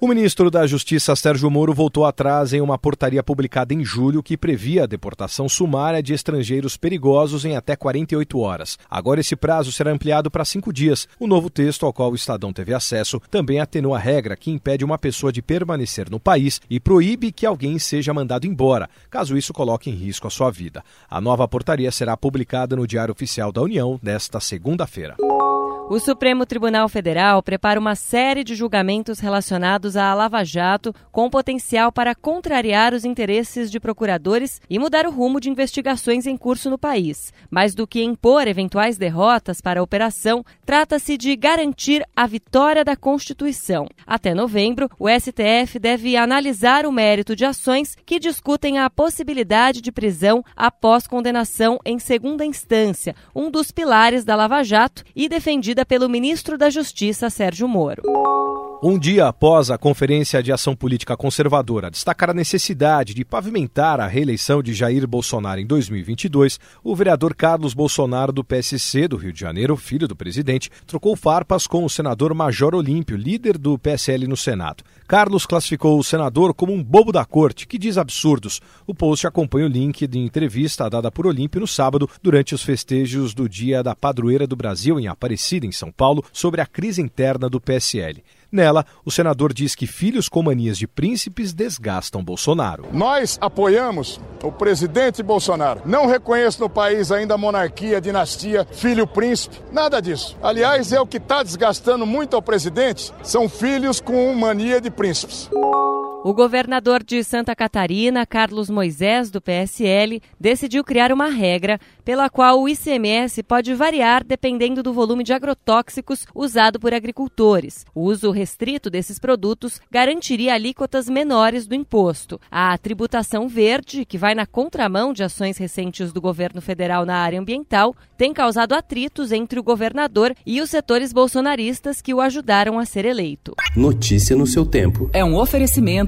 O ministro da Justiça Sérgio Moro voltou atrás em uma portaria publicada em julho que previa a deportação sumária de estrangeiros perigosos em até 48 horas. Agora esse prazo será ampliado para cinco dias. O novo texto, ao qual o Estadão teve acesso, também atenua a regra que impede uma pessoa de permanecer no país e proíbe que alguém seja mandado embora, caso isso coloque em risco a sua vida. A nova portaria será publicada no Diário Oficial da União nesta segunda-feira. O Supremo Tribunal Federal prepara uma série de julgamentos relacionados à Lava Jato, com potencial para contrariar os interesses de procuradores e mudar o rumo de investigações em curso no país. Mais do que impor eventuais derrotas para a operação, trata-se de garantir a vitória da Constituição. Até novembro, o STF deve analisar o mérito de ações que discutem a possibilidade de prisão após condenação em segunda instância, um dos pilares da Lava Jato e defendido pelo ministro da Justiça, Sérgio Moro. Um dia após a Conferência de Ação Política Conservadora destacar a necessidade de pavimentar a reeleição de Jair Bolsonaro em 2022, o vereador Carlos Bolsonaro, do PSC do Rio de Janeiro, filho do presidente, trocou farpas com o senador Major Olímpio, líder do PSL no Senado. Carlos classificou o senador como um bobo da corte, que diz absurdos. O post acompanha o link de entrevista dada por Olímpio no sábado, durante os festejos do Dia da Padroeira do Brasil, em Aparecida, em São Paulo, sobre a crise interna do PSL. Nela, o senador diz que filhos com manias de príncipes desgastam Bolsonaro. Nós apoiamos o presidente Bolsonaro. Não reconheço no país ainda monarquia, dinastia, filho príncipe, nada disso. Aliás, é o que está desgastando muito ao presidente, são filhos com mania de príncipes. O governador de Santa Catarina, Carlos Moisés, do PSL, decidiu criar uma regra pela qual o ICMS pode variar dependendo do volume de agrotóxicos usado por agricultores. O uso restrito desses produtos garantiria alíquotas menores do imposto. A tributação verde, que vai na contramão de ações recentes do governo federal na área ambiental, tem causado atritos entre o governador e os setores bolsonaristas que o ajudaram a ser eleito. Notícia no seu tempo. É um oferecimento